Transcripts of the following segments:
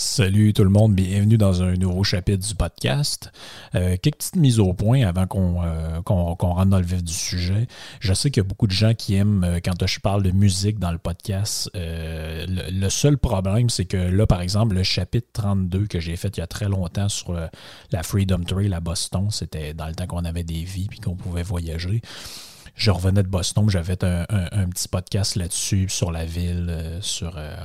Salut tout le monde, bienvenue dans un nouveau chapitre du podcast. Euh, quelques petites mises au point avant qu'on euh, rentre dans le vif du sujet. Je sais qu'il y a beaucoup de gens qui aiment euh, quand je parle de musique dans le podcast. Euh, le, seul problème, c'est que là, par exemple, le chapitre 32 que j'ai fait il y a très longtemps sur euh, la Freedom Trail à Boston, c'était dans le temps qu'on avait des vies puis qu'on pouvait voyager. Je revenais de Boston, j'avais fait un, un- petit podcast là-dessus, sur la ville, sur euh,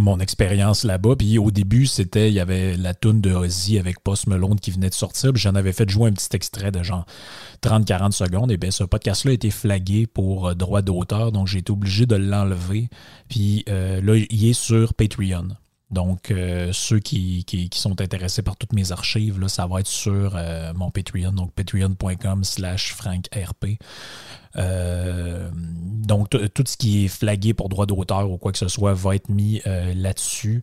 mon expérience là-bas. Puis au début, c'était, il y avait la toune de Ozzy avec Post Malone qui venait de sortir. Puis j'en avais fait jouer un petit extrait de genre 30-40 secondes. Et bien, ce podcast-là a été flagué pour euh, droit d'auteur. Donc, j'ai été obligé de l'enlever. Puis euh, là, il est sur Patreon. Donc, euh, ceux qui, qui- sont intéressés par toutes mes archives, là, ça va être sur euh, mon Patreon, donc patreon.com slash frankrp. Euh, donc, tout ce qui est flagué pour droit d'auteur ou quoi que ce soit va être mis là-dessus.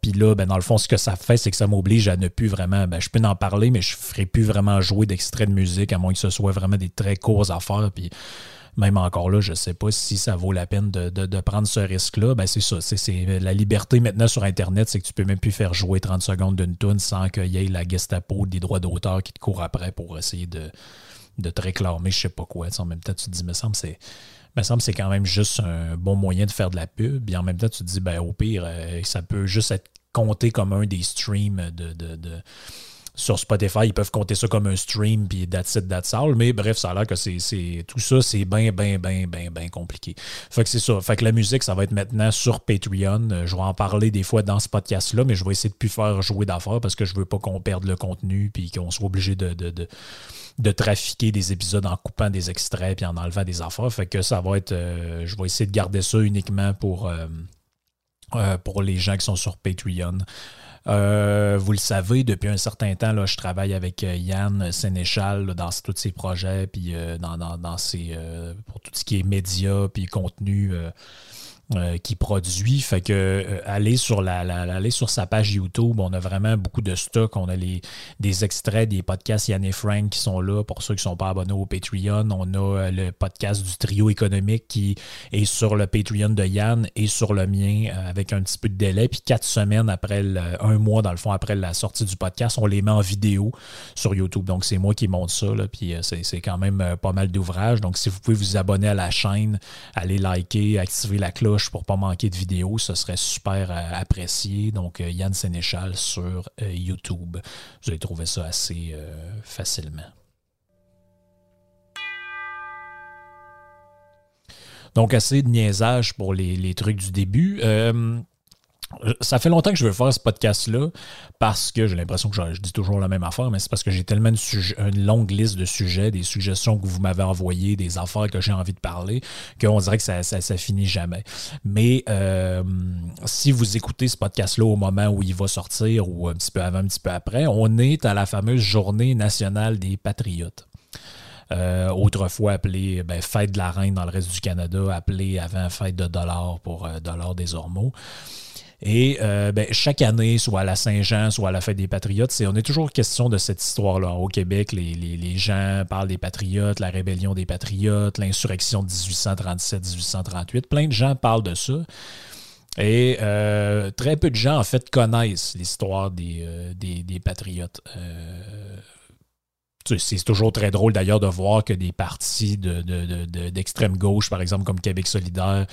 Puis là, ben, dans le fond, ce que ça fait, c'est que ça m'oblige à ne plus vraiment. Ben, je peux en parler, mais je ne ferai plus vraiment jouer d'extraits de musique, à moins que ce soit vraiment des très courts affaires. Puis même encore là, je ne sais pas si ça vaut la peine de, de- prendre ce risque-là. Ben, c'est ça. C'est, la liberté maintenant sur Internet, c'est que tu peux même plus faire jouer 30 secondes d'une tune sans qu'il y ait la Gestapo des droits d'auteur qui te court après pour essayer de, de te réclamer je sais pas quoi. En même temps, tu te dis, me semble c'est. Me semble que c'est quand même juste un bon moyen de faire de la pub. Et en même temps, tu te dis, ben, au pire, euh, ça peut juste être compté comme un des streams de, de- de- sur Spotify, ils peuvent compter ça comme un stream, puis that's it, that's all. Mais bref, ça a l'air que c'est, tout ça, c'est bien, bien, bien, bien, bien compliqué. Fait que c'est ça. Fait que la musique, ça va être maintenant sur Patreon. Euh, Je vais en parler des fois dans ce podcast-là, mais je vais essayer de plus faire jouer d'affaires parce que je veux pas qu'on perde le contenu, puis qu'on soit obligé de, trafiquer des épisodes en coupant des extraits, puis en enlevant des affaires. Fait que ça va être. euh, je vais essayer de garder ça uniquement pour. euh, pour les gens qui sont sur Patreon. Euh, vous le savez, depuis un certain temps, là, je travaille avec euh, Yann Sénéchal là, dans tous ses projets, puis euh, dans, dans, dans ses, euh, pour tout ce qui est médias, puis contenu euh, qu'il produit. Fait que euh, aller sur la, sur sa page YouTube, on a vraiment beaucoup de stock. On a les, des extraits des podcasts Yann et Frank qui sont là pour ceux qui ne sont pas abonnés au Patreon. On a euh, le podcast du trio économique qui est sur le Patreon de Yann et sur le mien euh, avec un petit peu de délai. Puis quatre semaines après, le- un mois dans le fond après la sortie du podcast, on les met en vidéo sur YouTube. Donc c'est moi qui monte ça. Là, puis c'est quand même pas mal d'ouvrages. Donc si vous pouvez vous abonner à la chaîne, aller liker, activer la cloche pour pas manquer de vidéos, ce serait super euh, apprécié. Donc euh, Yann Sénéchal sur euh, YouTube. Vous allez trouver ça assez facilement. Donc, assez de niaisage pour les, trucs du début. Ça fait longtemps que je veux faire ce podcast-là parce que j'ai l'impression que je, dis toujours la même affaire, mais c'est parce que j'ai tellement une, longue liste de sujets, des suggestions que vous m'avez envoyées, des affaires que j'ai envie de parler, qu'on dirait que ça, ça, ça finit jamais. Mais euh, si vous écoutez ce podcast-là au moment où il va sortir ou un petit peu avant, un petit peu après, on est à la fameuse journée nationale des patriotes. Euh, autrefois appelée ben, Fête de la Reine dans le reste du Canada, appelée avant Fête de dollars pour euh, dollars des Ormeaux. Et euh, ben, chaque année, soit à la Saint-Jean, soit à la fête des Patriotes, on est toujours question de cette histoire-là. Au Québec, les, gens parlent des Patriotes, la rébellion des Patriotes, l'insurrection de 1837-1838. Plein de gens parlent de ça. Et euh, très peu de gens, en fait, connaissent l'histoire des, euh, des, des Patriotes. C'est toujours très drôle d'ailleurs de voir que des partis d'extrême de, gauche, par exemple comme Québec solidaire,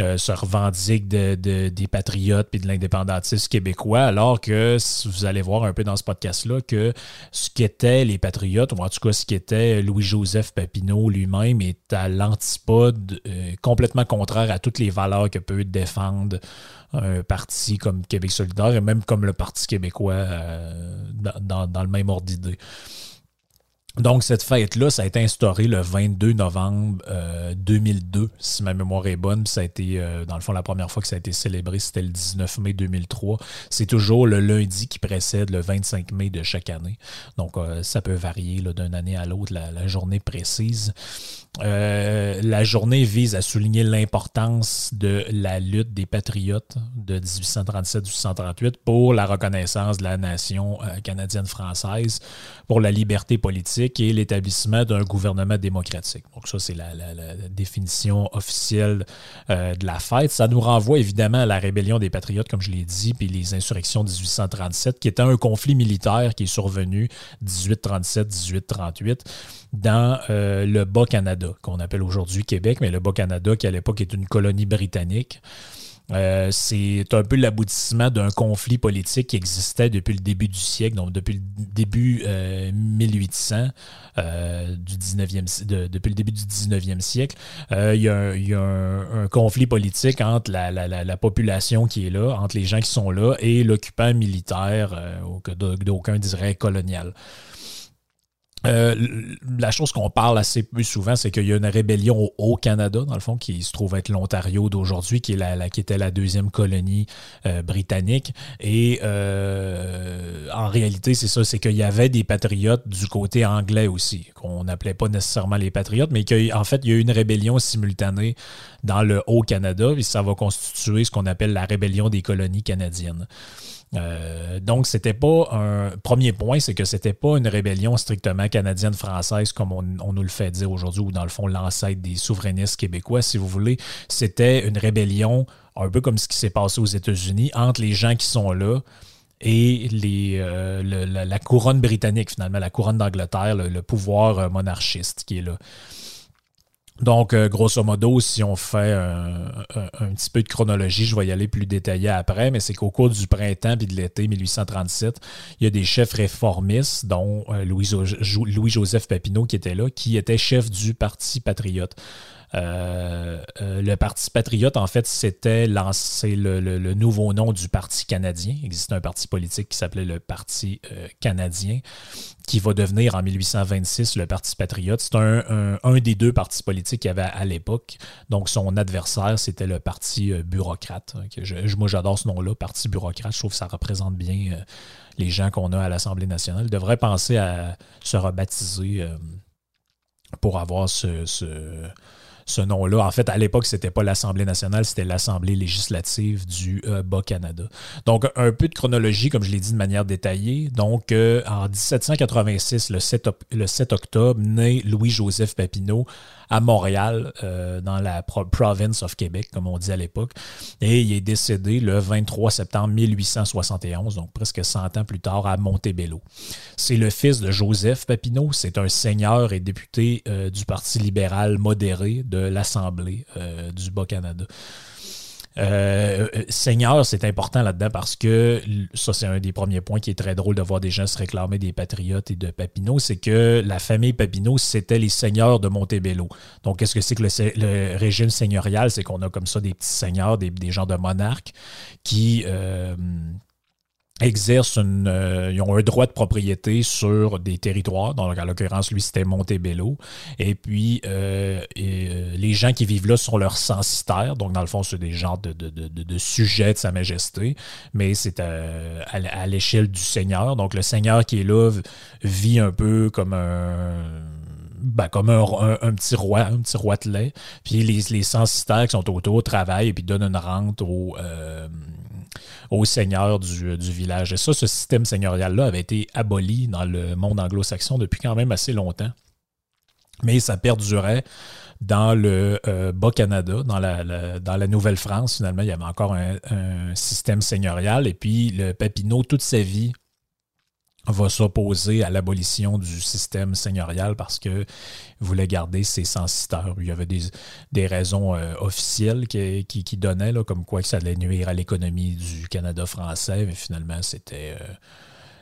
euh, se revendiquent des patriotes et de l'indépendantisme québécois, alors que vous allez voir un peu dans ce podcast-là que ce qu'étaient les patriotes, ou en tout cas ce qu'était Louis-Joseph Papineau lui-même, est à l'antipode, euh, complètement contraire à toutes les valeurs que peut défendre un parti comme Québec solidaire et même comme le Parti québécois euh, dans, dans, le même ordre d'idée. Donc, cette fête-là, ça a été instauré le 22 novembre 2002, euh, si ma mémoire est bonne. ça a été, euh, dans le fond, la première fois que ça a été célébré, c'était le 19 mai 2003. C'est toujours le lundi qui précède le 25 mai de chaque année. Donc, euh, ça peut varier d'une année à l'autre, la, journée précise. La journée vise à souligner l'importance de la lutte des patriotes de 1837-1838 pour la reconnaissance de la nation canadienne-française, pour la liberté politique est l'établissement d'un gouvernement démocratique. Donc ça, c'est la, définition officielle euh, de la fête. Ça nous renvoie évidemment à la rébellion des Patriotes, comme je l'ai dit, puis les insurrections de 1837, qui était un conflit militaire qui est survenu 1837-1838 dans euh, le Bas-Canada, qu'on appelle aujourd'hui Québec, mais le Bas-Canada qui à l'époque est une colonie britannique. Euh, c'est un peu l'aboutissement d'un conflit politique qui existait depuis le début du siècle, donc depuis le début 1800, euh, euh, du 19e, depuis le début du 19e siècle. il y a, un, conflit politique entre la, population qui est là, entre les gens qui sont là, et l'occupant militaire, d'aucuns diraient colonial. Euh, la chose qu'on parle assez peu souvent, c'est qu'il y a une rébellion au Haut-Canada, dans le fond, qui se trouve être l'Ontario d'aujourd'hui, qui, était la deuxième colonie euh, britannique. Et euh, en réalité, c'est ça, c'est qu'il y avait des patriotes du côté anglais aussi, qu'on n'appelait pas nécessairement les patriotes, mais qu'en fait, il y a eu une rébellion simultanée dans le Haut-Canada, et ça va constituer ce qu'on appelle la rébellion des colonies canadiennes. Euh, donc, c'était pas un premier point, c'est que c'était pas une rébellion strictement canadienne-française comme on, nous le fait dire aujourd'hui, ou dans le fond, l'ancêtre des souverainistes québécois, si vous voulez. C'était une rébellion, un peu comme ce qui s'est passé aux États-Unis, entre les gens qui sont là et euh, la, couronne britannique, finalement, la couronne d'Angleterre, le, pouvoir euh, monarchiste qui est là. Donc, euh, grosso modo, si on fait un, petit peu de chronologie, je vais y aller plus détaillé après, mais c'est qu'au cours du printemps et de l'été 1837, il y a des chefs réformistes, dont euh, Louis-Joseph Papineau qui était là, qui était chef du Parti patriote. Euh, euh, le Parti patriote, en fait, c'était le, nouveau nom du Parti canadien. Il existait un parti politique qui s'appelait le Parti euh, canadien, qui va devenir en 1826 le Parti patriote. C'est un, des deux partis politiques qu'il y avait à l'époque. Donc, son adversaire, c'était le Parti bureaucrate. moi, j'adore ce nom-là, Parti bureaucrate. Je trouve que ça représente bien les gens qu'on a à l'Assemblée nationale. Il devrait penser à se rebaptiser pour avoir ce nom-là. En fait, à l'époque, c'était pas l'Assemblée nationale, c'était l'Assemblée législative du euh, Bas-Canada. Donc, un peu de chronologie, comme je l'ai dit de manière détaillée. Donc, euh, en 1786, le 7, le 7 octobre, naît Louis-Joseph Papineau à Montréal, euh, dans la province of Québec, comme on dit à l'époque. Et il est décédé le 23 septembre 1871, donc presque 100 ans plus tard, à Montebello. C'est le fils de Joseph Papineau. C'est un seigneur et député euh, du Parti libéral modéré de l'Assemblée euh, du Bas-Canada. Euh, euh, Seigneur, c'est important là-dedans parce que ça, c'est un des premiers points qui est très drôle de voir des gens se réclamer des patriotes et de Papineau, c'est que la famille Papineau, c'était les seigneurs de Montebello. Donc, qu'est-ce que c'est que le, régime seigneurial? C'est qu'on a comme ça des petits seigneurs, des, des gens de monarques qui, exercent une, euh, ils ont un droit de propriété sur des territoires. Donc, en l'occurrence, lui, c'était Montebello. Et puis, euh, euh, les gens qui vivent là sont leurs censitaires. Donc, dans le fond, c'est des gens de, de, de, de, sujets de Sa Majesté. Mais c'est à, l'échelle du Seigneur. Donc, le Seigneur qui est là vit un peu comme un ben, comme un, petit roi, un petit roi de lait. Puis les, les censitaires qui sont autour travaillent et puis donnent une rente aux, aux du, village. Et ça, ce système seigneurial-là avait été aboli dans le monde anglo-saxon depuis quand même assez longtemps. Mais ça perdurait dans le euh, Bas-Canada, dans la, dans la Nouvelle-France, finalement, il y avait encore un, système seigneurial. Et puis, le Papineau, toute sa vie, va s'opposer à l'abolition du système seigneurial parce qu'il voulait garder ses censiteurs. Il y avait des, raisons euh, officielles qui, qui, donnaient, là, comme quoi que ça allait nuire à l'économie du Canada français, mais finalement, c'était... Euh,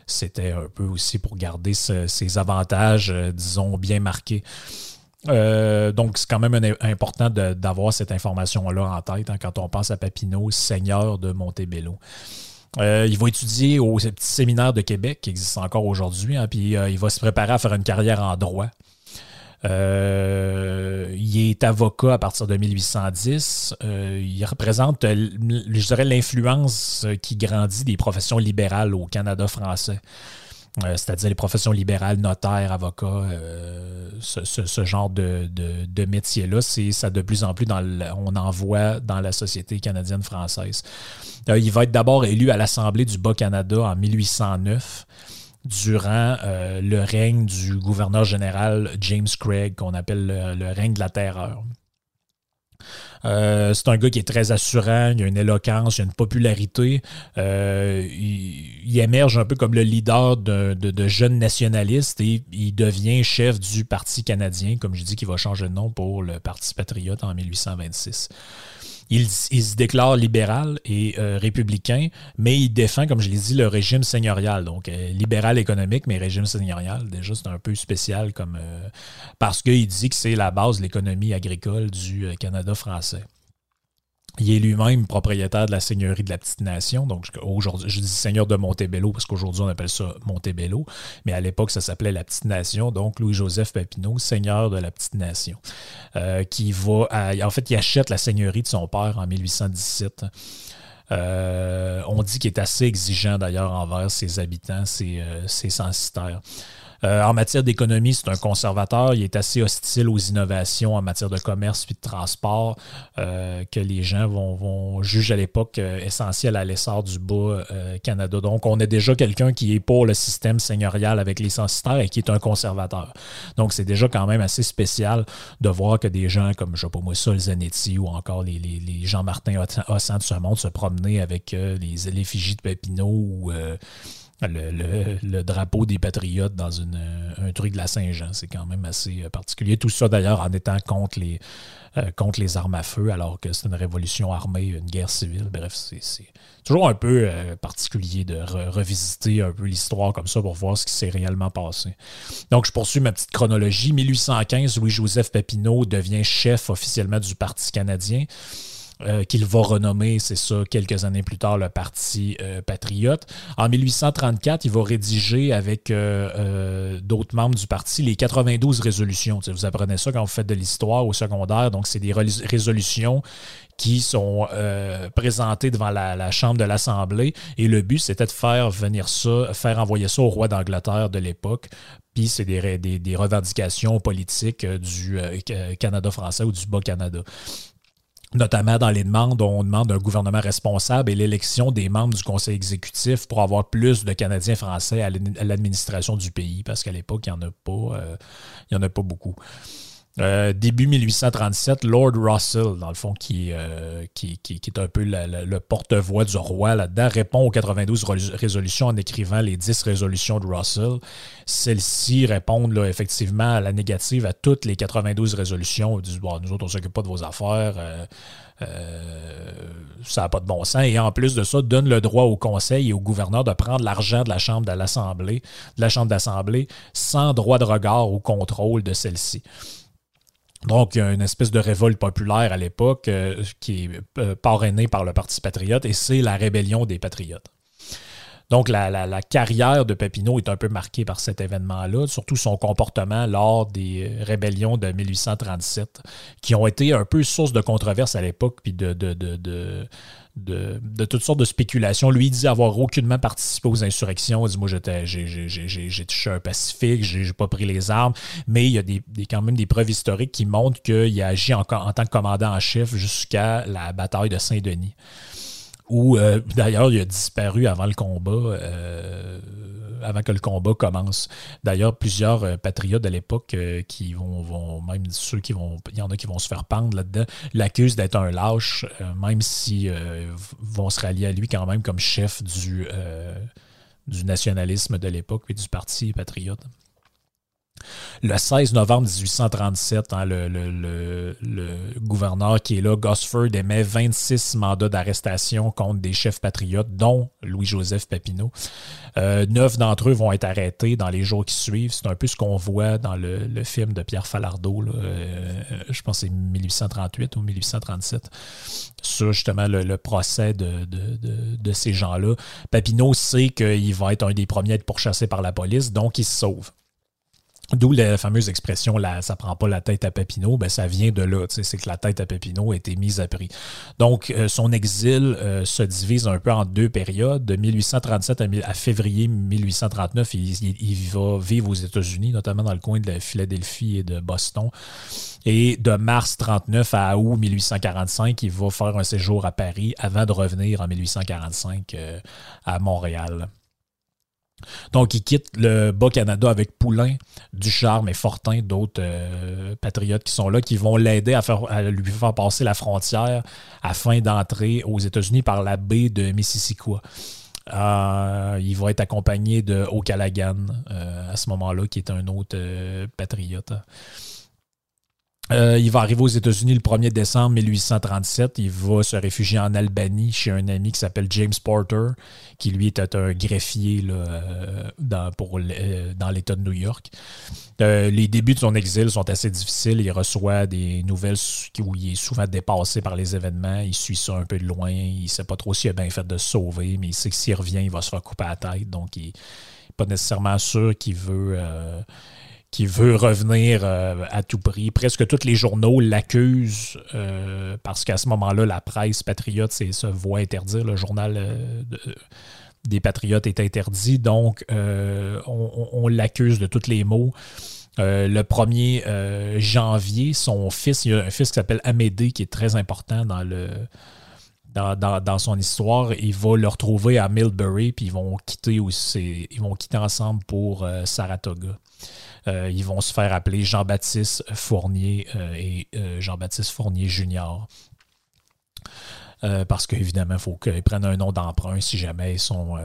c'était un peu aussi pour garder ses avantages, euh, disons, bien marqués. donc, c'est quand même important d'avoir cette information-là en tête hein, quand on pense à Papineau, seigneur de Montebello. Euh, il va étudier au petit séminaire de Québec qui existe encore aujourd'hui, hein, puis euh, il va se préparer à faire une carrière en droit. Euh, il est avocat à partir de 1810. il représente, je dirais, l'influence qui grandit des professions libérales au Canada français. Euh, c'est-à-dire les professions libérales, notaires, avocats, euh, ce, genre de, de, métier-là, c'est ça de plus en plus dans on en voit dans la société canadienne française. Euh, il va être d'abord élu à l'Assemblée du Bas-Canada en 1809 durant le règne du gouverneur général James Craig, qu'on appelle le, règne de la terreur. Euh, c'est un gars qui est très assurant, il a une éloquence, il a une popularité. Euh, il, émerge un peu comme le leader de, jeunes nationalistes et il devient chef du Parti canadien, comme je dis, qui va changer de nom pour le Parti patriote en 1826. Il, se déclare libéral et euh, républicain, mais il défend, comme je l'ai dit, le régime seigneurial. Donc, euh, libéral économique, mais régime seigneurial. Déjà, c'est un peu spécial comme euh, parce qu'il dit que c'est la base de l'économie agricole du Canada français. Il est lui-même propriétaire de la seigneurie de la Petite Nation. Donc, aujourd'hui, je dis seigneur de Montebello parce qu'aujourd'hui, on appelle ça Montebello. Mais à l'époque, ça s'appelait la Petite Nation. Donc, Louis-Joseph Papineau, seigneur de la Petite Nation, euh, qui va. en fait, il achète la seigneurie de son père en 1817. Euh, on dit qu'il est assez exigeant d'ailleurs envers ses habitants, ses, euh, ses censitaires. Euh, en matière d'économie, c'est un conservateur. Il est assez hostile aux innovations en matière de commerce et de transport euh, que les gens vont, vont juger à l'époque euh, essentiel à l'essor du bas Canada. Donc, on a déjà quelqu'un qui est pour le système seigneurial avec les censitaires et qui est un conservateur. Donc, c'est déjà quand même assez spécial de voir que des gens comme, je sais pas moi, Zanetti ou encore les, les, Jean-Martin Hossan de ce monde se promener avec les effigies de Papineau ou le, drapeau des patriotes dans une, un truc de la Saint-Jean. C'est quand même assez euh, particulier. Tout ça d'ailleurs en étant contre les, euh, contre les armes à feu, alors que c'est une révolution armée, une guerre civile. Bref, c'est toujours un peu euh, particulier de revisiter un peu l'histoire comme ça pour voir ce qui s'est réellement passé. Donc, je poursuis ma petite chronologie. 1815, Louis-Joseph Papineau devient chef officiellement du Parti canadien. Euh, qu'il va renommer, c'est ça, quelques années plus tard, le Parti euh, patriote. En 1834, il va rédiger avec euh, d'autres membres du parti les 92 résolutions. vous apprenez ça quand vous faites de l'histoire au secondaire. Donc, c'est des résolutions qui sont présentées devant la, Chambre de l'Assemblée. Et le but, c'était de faire venir ça, faire envoyer ça au roi d'Angleterre de l'époque puis c'est des, des, revendications politiques du Canada français ou du Bas-Canada notamment dans les demandes, on demande un gouvernement responsable et l'élection des membres du conseil exécutif pour avoir plus de Canadiens français à l'administration du pays, parce qu'à l'époque, il n'y en a euh, en a pas beaucoup. Euh, début 1837, Lord Russell, dans le fond, qui, euh, est un peu le porte-voix du roi là-dedans, répond aux 92 résolutions en écrivant les 10 résolutions de Russell. Celles-ci répondent effectivement à la négative à toutes les 92 résolutions. Ils disent bon, nous autres, on ne s'occupe pas de vos affaires. Euh, ça n'a pas de bon sens. Et en plus de ça, donne le droit au conseil et au gouverneur de prendre l'argent de la Chambre de l'Assemblée, de la Chambre d'Assemblée, sans droit de regard ou contrôle de celle-ci. Donc, il y a une espèce de révolte populaire à l'époque euh, qui est euh, parrainée par le Parti patriote et c'est la rébellion des patriotes. Donc, la, carrière de Papineau est un peu marquée par cet événement-là, surtout son comportement lors des rébellions de 1837, qui ont été un peu source de controverse à l'époque, puis de, toutes sortes de spéculations. Lui, il dit avoir aucunement participé aux insurrections. Il dit Moi, j'ai touché un pacifique, j'ai pas pris les armes. Mais il y a des, quand même des preuves historiques qui montrent qu'il a agi en, en tant que commandant en chef jusqu'à la bataille de Saint-Denis où euh, d'ailleurs il a disparu avant le combat, euh, avant que le combat commence. D'ailleurs, plusieurs euh, patriotes de l'époque qui vont, même ceux qui vont, il y en a qui vont se faire pendre là-dedans, l'accusent d'être un lâche, même s'ils vont se rallier à lui quand même comme chef du du nationalisme de l'époque et du Parti patriote. Le 16 novembre 1837, hein, le, gouverneur qui est là, Gosford, émet 26 mandats d'arrestation contre des chefs patriotes, dont Louis-Joseph Papineau. Euh, neuf d'entre eux vont être arrêtés dans les jours qui suivent. C'est un peu ce qu'on voit dans le, film de Pierre Falardeau, euh, je pense que c'est 1838 ou 1837, sur justement le, procès de, de ces gens-là. Papineau sait qu'il va être un des premiers à être pourchassé par la police, donc il se sauve. D'où la fameuse expression là, ça prend pas la tête à Papineau, ben ça vient de là, c'est que la tête à Papineau a été mise à prix. Donc euh, son exil euh, se divise un peu en deux périodes. De 1837 à, février 1839, il, va vivre aux États-Unis, notamment dans le coin de la Philadelphie et de Boston. Et de mars 39 à août 1845, il va faire un séjour à Paris avant de revenir en 1845 euh, à Montréal. Donc, il quitte le Bas-Canada avec Poulain, Ducharme et Fortin, d'autres euh, patriotes qui sont là, qui vont l'aider à, lui faire passer la frontière afin d'entrer aux États-Unis par la baie de Mississippi. Euh, il va être accompagné de O'Callaghan euh, à ce moment-là, qui est un autre patriote. Euh, il va arriver aux États-Unis le 1er décembre 1837. Il va se réfugier en Albanie chez un ami qui s'appelle James Porter, qui lui était un greffier euh, dans, euh, dans l'État de New York. les débuts de son exil sont assez difficiles. Il reçoit des nouvelles où il est souvent dépassé par les événements. Il suit ça un peu de loin. Il ne sait pas trop s'il a bien fait de se sauver, mais il sait que s'il revient, il va se faire couper la tête. Donc, il n'est pas nécessairement sûr qu'il veut qui veut revenir euh, à tout prix. Presque tous les journaux l'accusent euh, parce qu'à ce moment-là, la presse patriote se voit interdire. Le journal euh, des patriotes est interdit, donc on, l'accuse de tous les maux. le 1er janvier, son fils, il y a un fils qui s'appelle Amédée, qui est très important dans le, dans, son histoire. Il va le retrouver à Millbury, puis ils vont quitter aussi, ils vont quitter ensemble pour Saratoga. Euh, ils vont se faire appeler Jean-Baptiste Fournier euh, et euh, Jean-Baptiste Fournier Junior. parce qu'évidemment, il faut qu'ils prennent un nom d'emprunt si jamais ils sont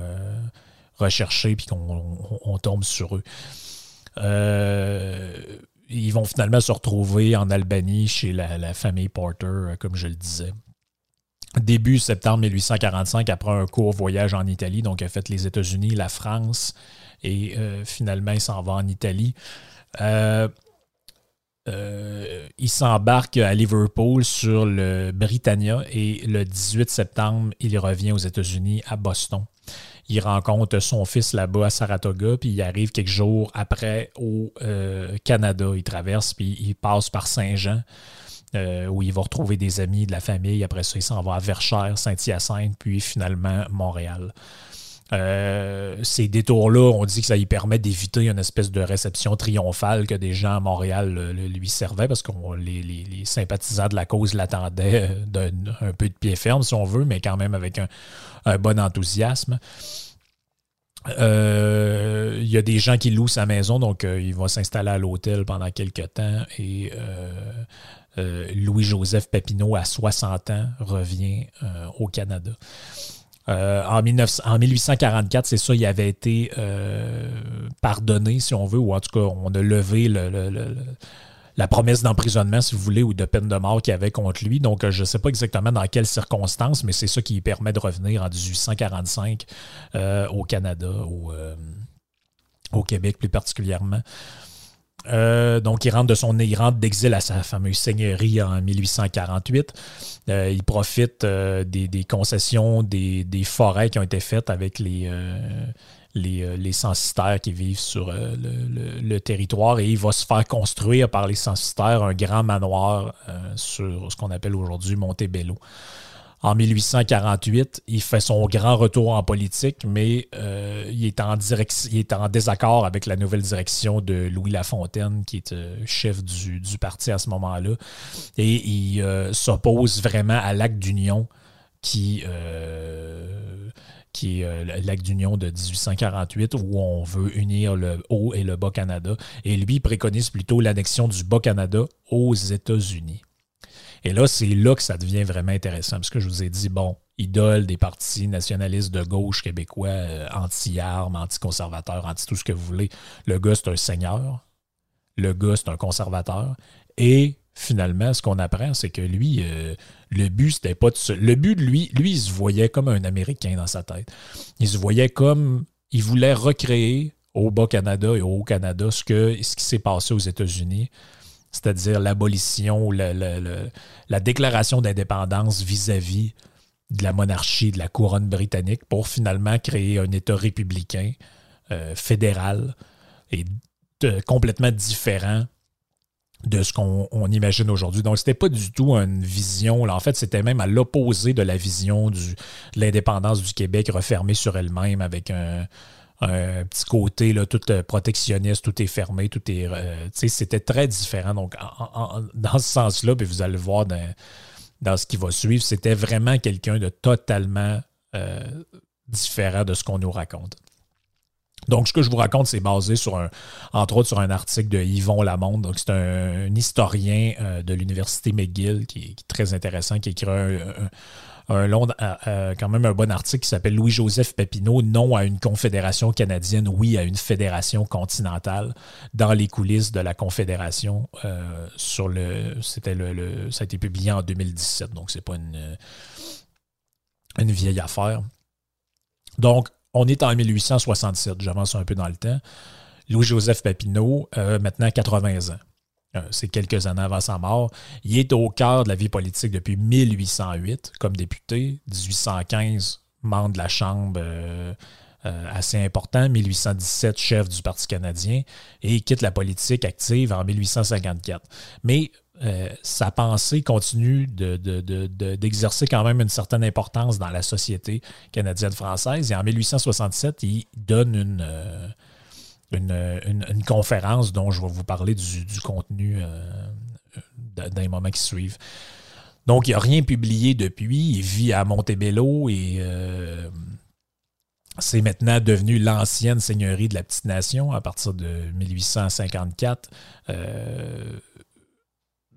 recherchés et qu'on tombe sur eux. ils vont finalement se retrouver en Albanie chez la, famille Porter, comme je le disais début septembre 1845, après un court voyage en Italie. Donc, il a fait les États-Unis, la France, et euh, finalement, il s'en va en Italie. Euh, euh, il s'embarque à Liverpool sur le Britannia et le 18 septembre, il revient aux États-Unis à Boston. Il rencontre son fils là-bas à Saratoga, puis il arrive quelques jours après au Canada. Il traverse, puis il passe par Saint-Jean, où il va retrouver des amis de la famille. Après ça, il s'en va à Verchères, Saint-Hyacinthe, puis finalement Montréal. Euh, ces détours-là, on dit que ça lui permet d'éviter une espèce de réception triomphale que des gens à Montréal lui servaient parce que les, sympathisants de la cause l'attendaient d'un un peu de pied ferme, si on veut, mais quand même avec un, bon enthousiasme. Euh, il y a des gens qui louent sa maison, donc euh, il va s'installer à l'hôtel pendant quelques temps et Louis-Joseph Papineau, à 60 ans, revient au Canada. Euh, en, 1844, c'est ça, il avait été euh, pardonné, si on veut, ou en tout cas, on a levé la promesse d'emprisonnement, si vous voulez, ou de peine de mort qu'il avait contre lui. Donc, euh, je ne sais pas exactement dans quelles circonstances, mais c'est ça qui lui permet de revenir en 1845 au Canada, au Québec plus particulièrement. Euh, donc, il rentre de son il rentre d'exil à sa fameuse seigneurie en 1848. Euh, il profite euh, des, concessions, des, forêts qui ont été faites avec les, les, censitaires qui vivent sur le, territoire et il va se faire construire par les censitaires un grand manoir sur ce qu'on appelle aujourd'hui Montebello. En 1848, il fait son grand retour en politique, mais euh, il, est en désaccord avec la nouvelle direction de Louis Lafontaine, qui est euh, chef du, parti à ce moment-là. Et il euh, s'oppose vraiment à l'acte d'union qui, est l'acte d'union de 1848, où on veut unir le Haut et le Bas-Canada. Et lui, préconise plutôt l'annexion du Bas-Canada aux États-Unis. Et là, c'est là que ça devient vraiment intéressant, parce que je vous ai dit, bon, idole des partis nationalistes de gauche québécois, euh, anti-armes, anti-conservateurs, anti tout ce que vous voulez. Le gars, c'est un seigneur. Le gars, c'est un conservateur. Et finalement, ce qu'on apprend, c'est que lui, euh, le but, c'était pas de Le but de lui, lui, il se voyait comme un Américain dans sa tête. Il se voyait comme. Il voulait recréer au Bas-Canada et au Haut-Canada ce qui s'est passé aux États-Unis, c'est-à-dire l'abolition, la, la, déclaration d'indépendance vis-à-vis de la monarchie, de la couronne britannique, pour finalement créer un État républicain euh, fédéral et complètement différent de ce qu'on imagine aujourd'hui. Donc, c'était pas du tout une vision. Là. En fait, c'était même à l'opposé de la vision de l'indépendance du Québec refermée sur elle-même avec un, petit côté là, tout euh, protectionniste, tout est fermé, tout est. Euh, c'était très différent. Donc, dans ce sens-là, puis vous allez le voir dans, dans ce qui va suivre, c'était vraiment quelqu'un de totalement euh, différent de ce qu'on nous raconte. Donc, ce que je vous raconte, c'est basé sur un, entre autres, sur un article de Yvon Lamonde. Donc, c'est un, historien euh, de l'Université McGill qui, est très intéressant, qui écrit un, un long, euh, euh, quand même un bon article qui s'appelle Louis-Joseph Papineau, non à une confédération canadienne, oui à une fédération continentale, dans les coulisses de la confédération. sur le, c'était le, ça a été publié en 2017, donc c'est pas une, vieille affaire. Donc, on est en 1867, j'avance un peu dans le temps. Louis-Joseph Papineau, euh, maintenant 80 ans. Euh, c'est quelques années avant sa mort. Il est au cœur de la vie politique depuis 1808 comme député, 1815 membre de la Chambre euh, assez important, 1817 chef du Parti canadien et il quitte la politique active en 1854. Mais euh, sa pensée continue d'exercer de, quand même une certaine importance dans la société canadienne-française. Et en 1867, il donne euh, une, une, conférence dont je vais vous parler du, contenu euh, dans les moments qui suivent. Donc, il n'a rien publié depuis. Il vit à Montebello et c'est maintenant devenu l'ancienne seigneurie de la Petite Nation à partir de 1854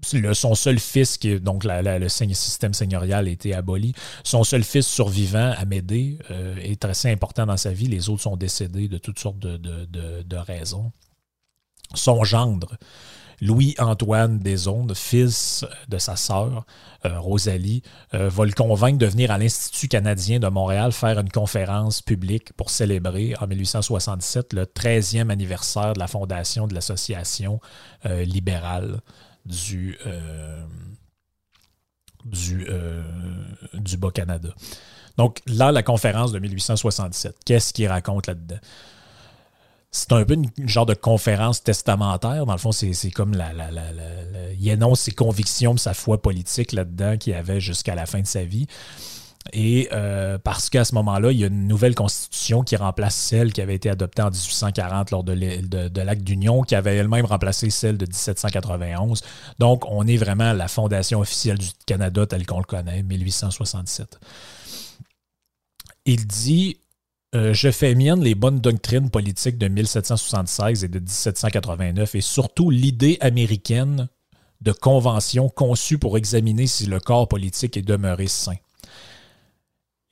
son seul fils, donc le système seigneurial a été aboli, son seul fils survivant, Amédée, euh, est assez important dans sa vie. Les autres sont décédés de toutes sortes de, raisons. Son gendre, Louis-Antoine Desondes, fils de sa sœur, euh, Rosalie, euh, va le convaincre de venir à l'Institut canadien de Montréal faire une conférence publique pour célébrer en 1867 le 13e anniversaire de la fondation de l'Association libérale du, euh, du, euh, du Bas-Canada. Donc là, la conférence de 1867, qu'est-ce qu'il raconte là-dedans? C'est un peu une, genre de conférence testamentaire. Dans le fond, c'est comme la, la, la, il énonce ses convictions, sa foi politique là-dedans qu'il avait jusqu'à la fin de sa vie. Et euh, parce qu'à ce moment-là, il y a une nouvelle constitution qui remplace celle qui avait été adoptée en 1840 lors de, l'acte d'union, qui avait elle-même remplacé celle de 1791. Donc, on est vraiment la fondation officielle du Canada tel qu'on le connaît, 1867. Il dit euh, Je fais mienne les bonnes doctrines politiques de 1776 et de 1789 et surtout l'idée américaine de convention conçue pour examiner si le corps politique est demeuré sain.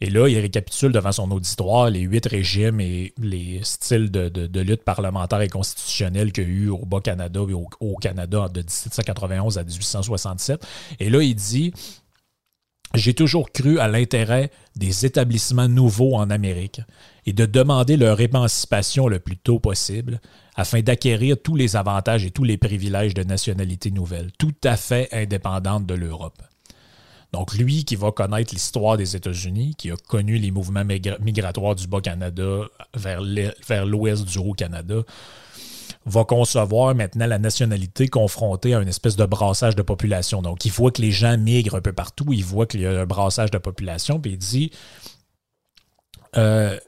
Et là, il récapitule devant son auditoire les huit régimes et les styles de, lutte parlementaire et constitutionnelle qu'il y a eu au Bas-Canada et au, Canada de 1791 à 1867. Et là, il dit J'ai toujours cru à l'intérêt des établissements nouveaux en Amérique et de demander leur émancipation le plus tôt possible afin d'acquérir tous les avantages et tous les privilèges de nationalité nouvelle, tout à fait indépendante de l'Europe. Donc, lui qui va connaître l'histoire des États-Unis, qui a connu les mouvements migratoires du Bas-Canada vers l'ouest du Haut-Canada, va concevoir maintenant la nationalité confrontée à une espèce de brassage de population. Donc, il voit que les gens migrent un peu partout, il voit qu'il y a un brassage de population, puis il dit euh,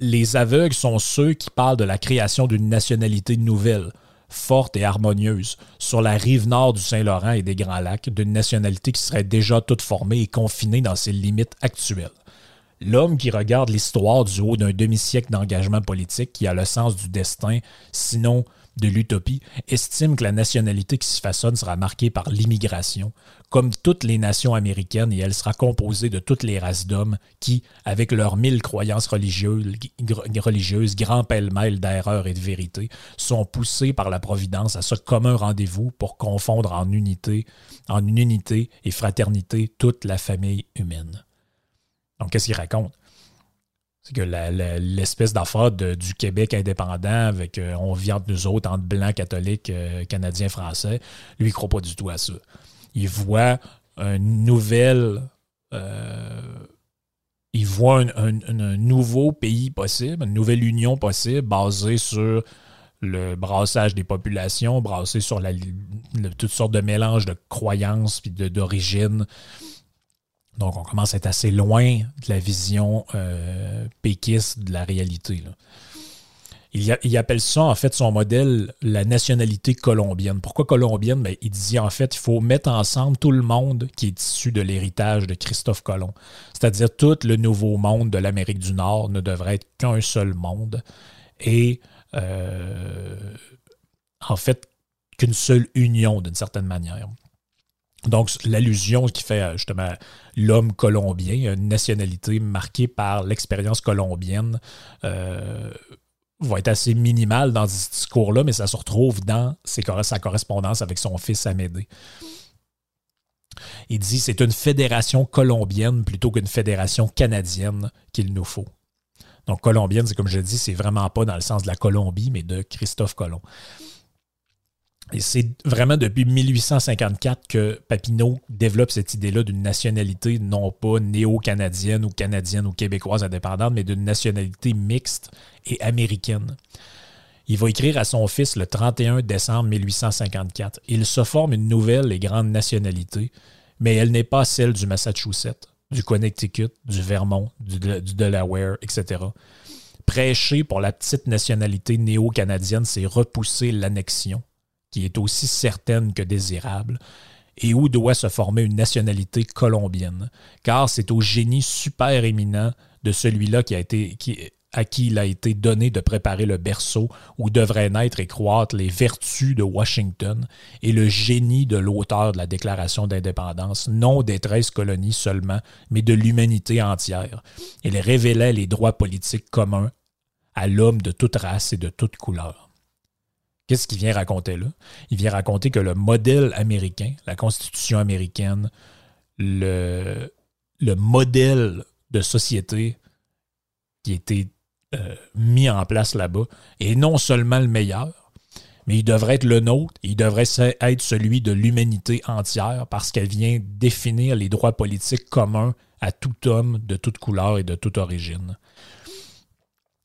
les aveugles sont ceux qui parlent de la création d'une nationalité nouvelle forte et harmonieuse sur la rive nord du Saint-Laurent et des Grands Lacs d'une nationalité qui serait déjà toute formée et confinée dans ses limites actuelles. L'homme qui regarde l'histoire du haut d'un demi-siècle d'engagement politique, qui a le sens du destin, sinon de l'utopie, estime que la nationalité qui s'y façonne sera marquée par l'immigration, comme toutes les nations américaines, et elle sera composée de toutes les races d'hommes qui, avec leurs mille croyances religieuses, grands pêle-mêle d'erreurs et de vérités, sont poussés par la Providence à ce commun rendez-vous pour confondre en unité, en unité et fraternité toute la famille humaine. Donc, qu'est-ce qu'il raconte? C'est que l'espèce d'affaire du Québec indépendant avec euh, on vit entre nous autres, entre blancs, catholiques, euh, canadiens, français, lui, il croit pas du tout à ça. Il voit une nouvelle. Euh, il voit un, nouveau pays possible, une nouvelle union possible basée sur le brassage des populations, brassée sur la, toutes sortes de mélanges de croyances et d'origine. Donc, on commence à être assez loin de la vision euh, péquiste de la réalité. Il, appelle ça, en fait, son modèle, la nationalité colombienne. Pourquoi colombienne? Ben, il dit, en fait, il faut mettre ensemble tout le monde qui est issu de l'héritage de Christophe Colomb. C'est-à-dire, tout le nouveau monde de l'Amérique du Nord ne devrait être qu'un seul monde. Et, euh, en fait, qu'une seule union, d'une certaine manière. Donc, l'allusion qui fait euh, justement l'homme colombien, une nationalité marquée par l'expérience colombienne, euh, va être assez minimale dans ce discours-là, mais ça se retrouve dans sa correspondance avec son fils Amédée. Il dit c'est une fédération colombienne plutôt qu'une fédération canadienne qu'il nous faut. Donc, colombienne, c'est comme je dis, c'est vraiment pas dans le sens de la Colombie, mais de Christophe Colomb. Et c'est vraiment depuis 1854 que Papineau développe cette idée-là d'une nationalité non pas néo-canadienne ou canadienne ou québécoise indépendante, mais d'une nationalité mixte et américaine. Il va écrire à son fils le 31 décembre 1854. Il se forme une nouvelle et grande nationalité, mais elle n'est pas celle du Massachusetts, du Connecticut, du Vermont, du, du Delaware, etc. Prêcher pour la petite nationalité néo-canadienne, c'est repousser l'annexion qui est aussi certaine que désirable, et où doit se former une nationalité colombienne, car c'est au génie super éminent de celui-là à qui il a été donné de préparer le berceau où devraient naître et croître les vertus de Washington et le génie de l'auteur de la Déclaration d'indépendance, non des treize colonies seulement, mais de l'humanité entière. Il révélait les droits politiques communs à l'homme de toute race et de toute couleur. Qu'est-ce qu'il vient raconter là? Il vient raconter que le modèle américain, la Constitution américaine, le, le modèle de société qui été euh, mis en place là-bas est non seulement le meilleur, mais il devrait être le nôtre, il devrait être celui de l'humanité entière parce qu'elle vient définir les droits politiques communs à tout homme de toute couleur et de toute origine.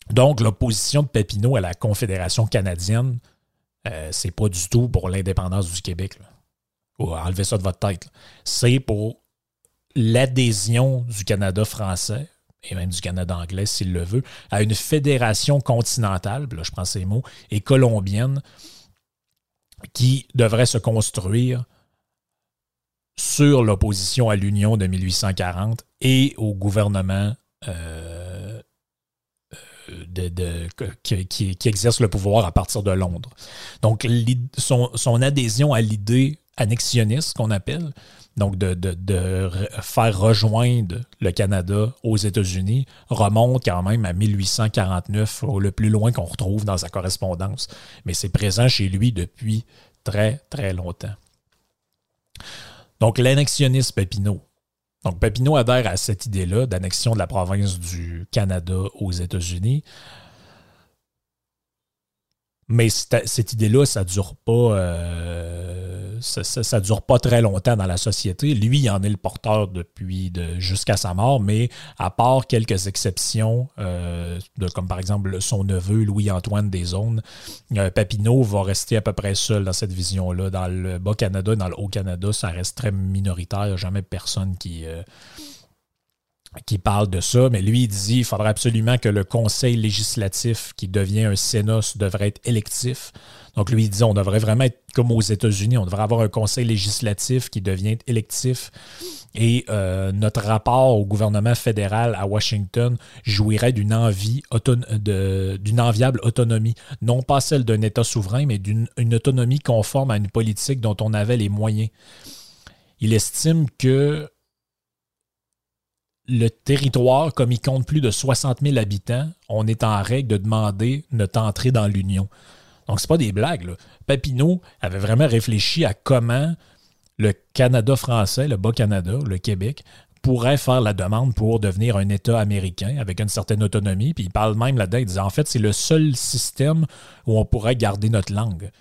Donc, l'opposition de Papineau à la Confédération canadienne euh, c'est pas du tout pour l'indépendance du Québec. enlevez ça de votre tête. C'est pour l'adhésion du Canada français et même du Canada anglais, s'il le veut, à une fédération continentale, là je prends ces mots, et colombienne, qui devrait se construire sur l'opposition à l'Union de 1840 et au gouvernement euh, de, qui, exerce le pouvoir à partir de Londres. Donc, son, adhésion à l'idée annexionniste, qu'on appelle, donc de, faire rejoindre le Canada aux États-Unis, remonte quand même à 1849, le plus loin qu'on retrouve dans sa correspondance. Mais c'est présent chez lui depuis très, très longtemps. Donc, l'annexionniste Papineau, donc, Papineau adhère à cette idée-là d'annexion de la province du Canada aux États-Unis. Mais cette idée-là, ça dure pas, euh, ça, dure pas très longtemps dans la société. Lui, il en est le porteur depuis jusqu'à sa mort, mais à part quelques exceptions, euh, comme par exemple son neveu Louis-Antoine Deszones, euh, Papineau va rester à peu près seul dans cette vision-là. Dans le Bas-Canada, dans le Haut-Canada, ça reste très minoritaire. Il n'y a jamais personne qui qui parle de ça, mais lui, il dit qu'il faudrait absolument que le conseil législatif, qui devient un Sénat, devrait être électif. Donc, lui, il dit on devrait vraiment être comme aux États-Unis, on devrait avoir un conseil législatif qui devient électif. Et euh, notre rapport au gouvernement fédéral à Washington jouirait d'une envie, d'une enviable autonomie, non pas celle d'un État souverain, mais d'une autonomie conforme à une politique dont on avait les moyens. Il estime que le territoire, comme il compte plus de 60 000 habitants, on est en règle de demander notre entrée dans l'Union. Donc, ce pas des blagues. Papineau avait vraiment réfléchi à comment le Canada français, le Bas-Canada, le Québec, pourrait faire la demande pour devenir un État américain avec une certaine autonomie. Puis il parle même là-dedans, il dit en fait, c'est le seul système où on pourrait garder notre langue.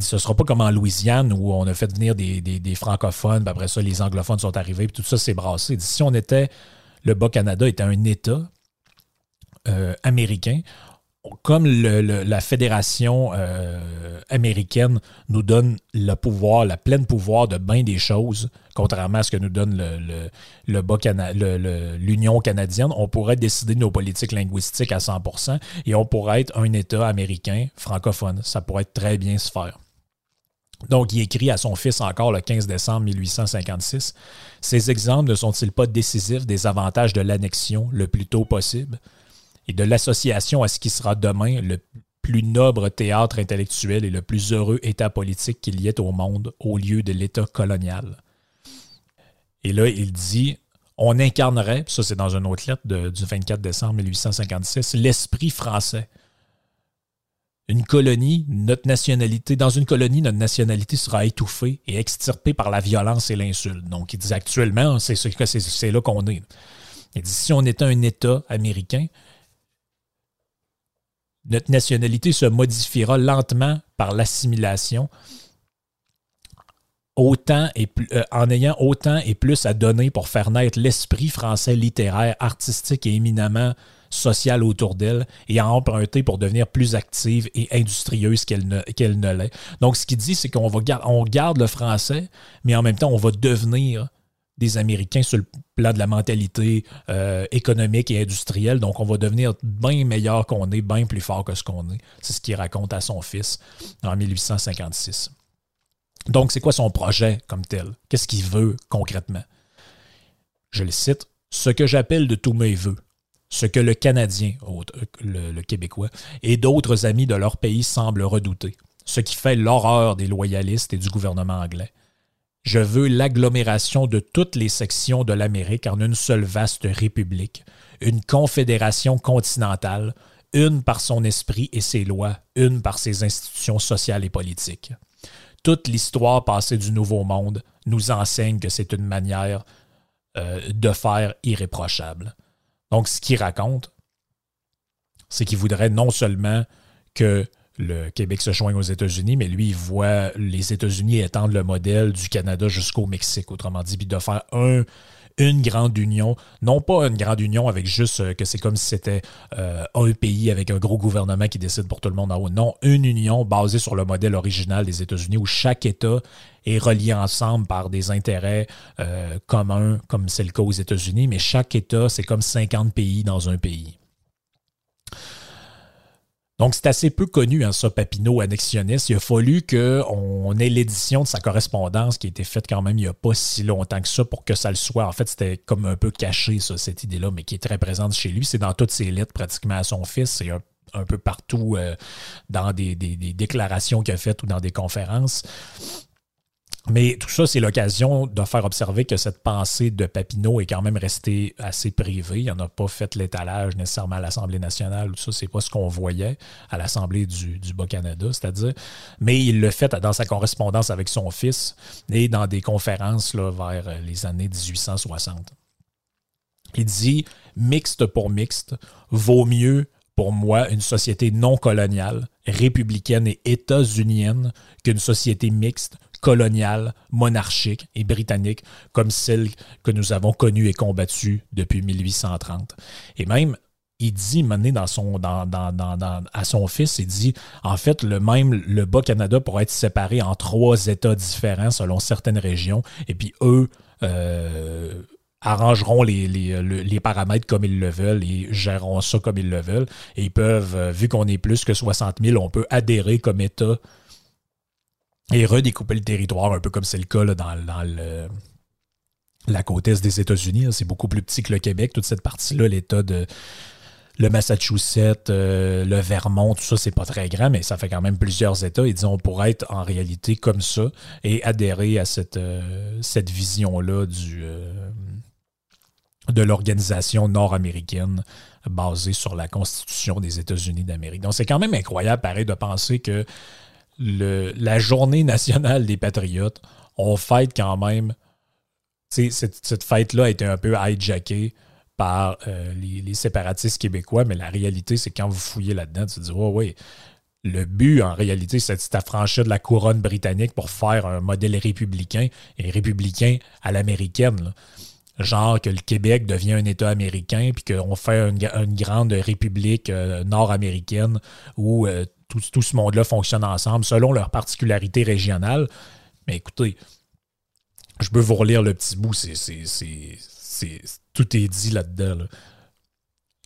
Ce ne sera pas comme en Louisiane où on a fait venir des, francophones, puis après ça, les anglophones sont arrivés, puis tout ça s'est brassé. Si on était, le Bas-Canada était un État euh, américain, comme la fédération euh, américaine nous donne le pouvoir, le plein pouvoir de bien des choses, contrairement à ce que nous donne l'Union canadienne, on pourrait décider de nos politiques linguistiques à 100% et on pourrait être un État américain francophone. Ça pourrait très bien se faire. Donc, il écrit à son fils encore le 15 décembre 1856 Ces exemples ne sont-ils pas décisifs des avantages de l'annexion le plus tôt possible et de l'association à ce qui sera demain le plus noble théâtre intellectuel et le plus heureux état politique qu'il y ait au monde au lieu de l'état colonial. Et là, il dit on incarnerait, ça c'est dans une autre lettre du 24 décembre 1856, l'esprit français. Une colonie, notre nationalité, dans une colonie, notre nationalité sera étouffée et extirpée par la violence et l'insulte. Donc, il dit actuellement, c'est là qu'on est. Il dit si on était un État américain, notre nationalité se modifiera lentement par l'assimilation, autant et euh, en ayant autant et plus à donner pour faire naître l'esprit français littéraire, artistique et éminemment social autour d'elle et à emprunter pour devenir plus active et industrieuse qu'elle ne, l'est. Donc, ce qu'il dit, c'est qu'on va garde le français, mais en même temps, on va devenir des Américains sur le plan de la mentalité euh, économique et industrielle. Donc, on va devenir bien meilleur qu'on est, bien plus fort que ce qu'on est. C'est ce qu'il raconte à son fils en 1856. Donc, c'est quoi son projet comme tel? Qu'est-ce qu'il veut concrètement? Je le cite. Ce que j'appelle de tous mes voeux, ce que le Canadien, le, Québécois, et d'autres amis de leur pays semblent redouter, ce qui fait l'horreur des loyalistes et du gouvernement anglais je veux l'agglomération de toutes les sections de l'Amérique en une seule vaste république, une confédération continentale, une par son esprit et ses lois, une par ses institutions sociales et politiques. Toute l'histoire passée du Nouveau Monde nous enseigne que c'est une manière euh, de faire irréprochable. Donc, ce qu'il raconte, c'est qu'il voudrait non seulement que le Québec se joigne aux États-Unis, mais lui, il voit les États-Unis étendre le modèle du Canada jusqu'au Mexique, autrement dit, puis de faire un, une grande union, non pas une grande union avec juste euh, que c'est comme si c'était euh, un pays avec un gros gouvernement qui décide pour tout le monde en haut. Non, une union basée sur le modèle original des États-Unis où chaque État est relié ensemble par des intérêts euh, communs, comme c'est le cas aux États-Unis, mais chaque État, c'est comme 50 pays dans un pays. Donc, c'est assez peu connu, hein, ça, Papineau annexionniste. Il a fallu qu'on ait l'édition de sa correspondance qui a été faite quand même il n'y a pas si longtemps que ça pour que ça le soit. En fait, c'était comme un peu caché, ça, cette idée-là, mais qui est très présente chez lui. C'est dans toutes ses lettres pratiquement à son fils. C'est un, peu partout euh, dans des, des déclarations qu'il a faites ou dans des conférences. Mais tout ça, c'est l'occasion de faire observer que cette pensée de Papineau est quand même restée assez privée. Il n'a pas fait l'étalage nécessairement à l'Assemblée nationale. Tout ça, c'est pas ce qu'on voyait à l'Assemblée du, Bas-Canada, c'est-à-dire. Mais il le fait dans sa correspondance avec son fils et dans des conférences là, vers les années 1860. Il dit mixte pour mixte, vaut mieux pour moi une société non coloniale, républicaine et états-unienne qu'une société mixte, coloniale, monarchique et britannique comme celle que nous avons connue et combattue depuis 1830. Et même, il dit, mené dans son, à son fils, il dit, en fait, le même, le Bas-Canada pourrait être séparé en trois États différents selon certaines régions, et puis eux, euh, arrangeront les, les, les, paramètres comme ils le veulent et géreront ça comme ils le veulent. Et ils peuvent, euh, vu qu'on est plus que 60 000, on peut adhérer comme État et redécouper le territoire, un peu comme c'est le cas là, dans, la côte est des États-Unis. C'est beaucoup plus petit que le Québec, toute cette partie-là, l'État de le Massachusetts, euh, le Vermont, tout ça, c'est pas très grand, mais ça fait quand même plusieurs États. Et disons, on pourrait être en réalité comme ça et adhérer à cette, euh, vision-là du, de l'organisation nord-américaine basée sur la Constitution des États-Unis d'Amérique. Donc, c'est quand même incroyable, pareil, de penser que le, la journée nationale des Patriotes, on fête quand même. Cette, cette fête-là a été un peu hijackée par euh, les, séparatistes québécois, mais la réalité, c'est quand vous fouillez là-dedans, tu te dis, oh, oui, le but, en réalité, c'est de s'affranchir de la couronne britannique pour faire un modèle républicain et républicain à l'américaine genre que le Québec devient un État américain, puis qu'on fait une, grande république euh, nord-américaine où tout, ce monde-là fonctionne ensemble selon leurs particularités régionales. Mais écoutez, je peux vous relire le petit bout, c'est, tout est dit là-dedans.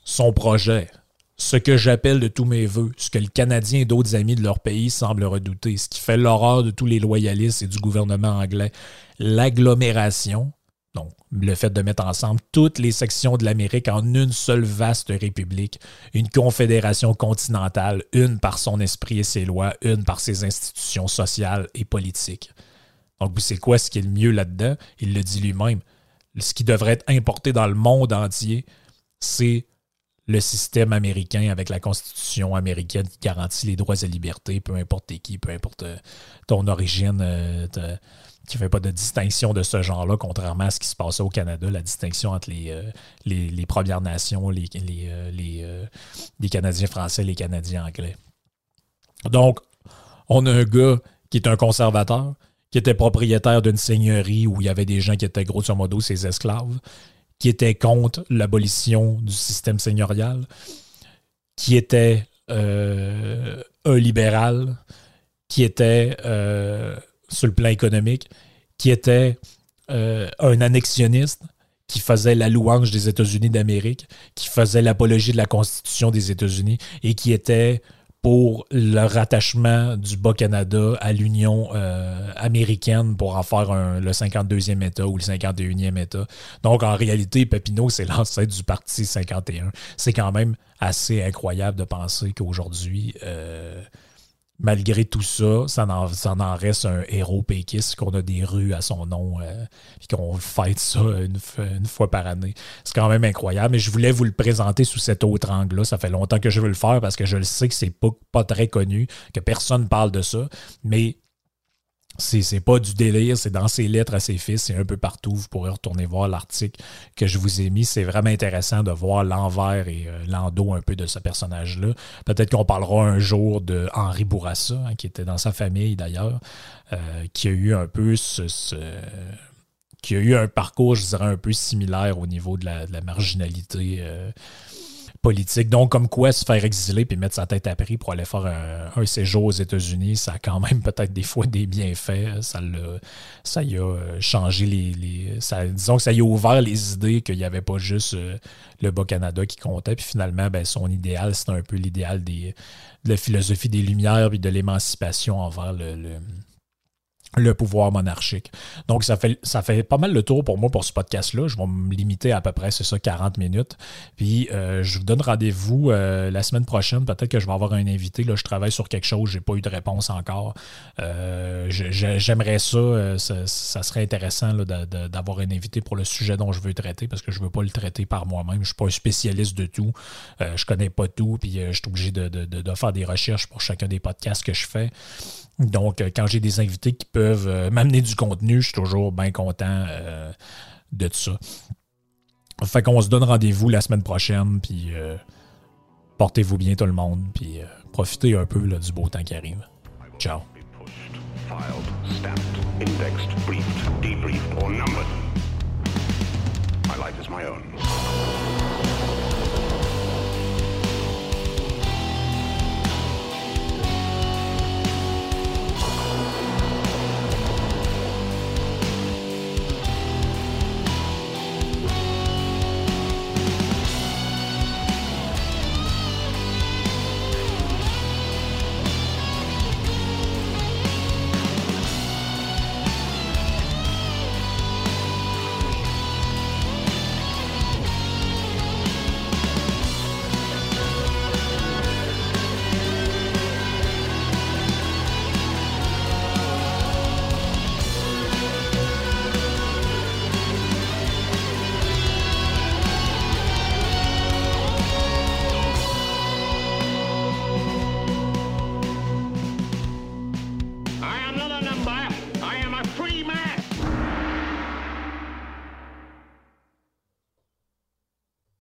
Son projet, ce que j'appelle de tous mes voeux, ce que le Canadien et d'autres amis de leur pays semblent redouter, ce qui fait l'horreur de tous les loyalistes et du gouvernement anglais, l'agglomération, le fait de mettre ensemble toutes les sections de l'Amérique en une seule vaste république, une confédération continentale, une par son esprit et ses lois, une par ses institutions sociales et politiques. Donc, c'est quoi ce qui est le mieux là-dedans? Il le dit lui-même. Ce qui devrait être importé dans le monde entier, c'est le système américain avec la Constitution américaine qui garantit les droits et libertés, peu importe qui, peu importe euh, ton origine, euh, qui ne fait pas de distinction de ce genre-là, contrairement à ce qui se passait au Canada, la distinction entre les, euh, les, Premières Nations, les, les, euh, euh, les, Canadiens français les Canadiens anglais. Donc, on a un gars qui est un conservateur, qui était propriétaire d'une seigneurie où il y avait des gens qui étaient grosso modo ses esclaves, qui était contre l'abolition du système seigneurial, qui était un libéral, qui était sur le plan économique, qui était euh, un annexionniste, qui faisait la louange des États-Unis d'Amérique, qui faisait l'apologie de la Constitution des États-Unis et qui était pour le rattachement du Bas-Canada à l'Union euh, américaine pour en faire le 52e État ou le 51e État. Donc, en réalité, Papineau, c'est l'ancêtre du Parti 51. C'est quand même assez incroyable de penser qu'aujourd'hui, euh, malgré tout ça, ça en, reste un héros péquiste, qu'on a des rues à son nom, euh, puis qu'on fête ça une, fois par année. C'est quand même incroyable. Mais je voulais vous le présenter sous cet autre angle-là. Ça fait longtemps que je veux le faire parce que je le sais que c'est pas, pas très connu, que personne parle de ça. Mais c'est pas du délire, c'est dans ses lettres à ses fils, c'est un peu partout. Vous pourrez retourner voir l'article que je vous ai mis. C'est vraiment intéressant de voir l'envers et euh, l'endos un peu de ce personnage-là. Peut-être qu'on parlera un jour de Henri Bourassa, hein, qui était dans sa famille d'ailleurs, euh, qui a eu un peu ce, qui a eu un parcours, je dirais, un peu similaire au niveau de la, marginalité. Euh, Donc, comme quoi se faire exiler puis mettre sa tête à prix pour aller faire un, séjour aux États-Unis, ça a quand même peut-être des fois des bienfaits. Ça, y a euh, changé les. disons que ça y a ouvert les idées qu'il n'y avait pas juste euh, le Bas-Canada qui comptait. Puis finalement, ben, son idéal, c'est un peu l'idéal de la philosophie des Lumières puis de l'émancipation envers le pouvoir monarchique. Donc, ça fait, ça fait pas mal le tour pour moi pour ce podcast-là. Je vais me limiter à, peu près, c'est ça, 40 minutes. Puis, euh, je vous donne rendez-vous euh, la semaine prochaine. Peut-être que je vais avoir un invité. Là, je travaille sur quelque chose. J'ai pas eu de réponse encore. Euh, j'aimerais ça, ça, serait intéressant d'avoir un invité pour le sujet dont je veux traiter parce que je veux pas le traiter par moi-même. Je suis pas un spécialiste de tout. je connais pas tout. Puis, je suis obligé de, de faire des recherches pour chacun des podcasts que je fais. Donc, euh, quand j'ai des invités qui peuvent euh, m'amener du contenu, je suis toujours bien content euh, de ça. Fait qu'on se donne rendez-vous la semaine prochaine, puis portez-vous bien tout le monde, puis profitez un peu du beau temps qui arrive. Ciao.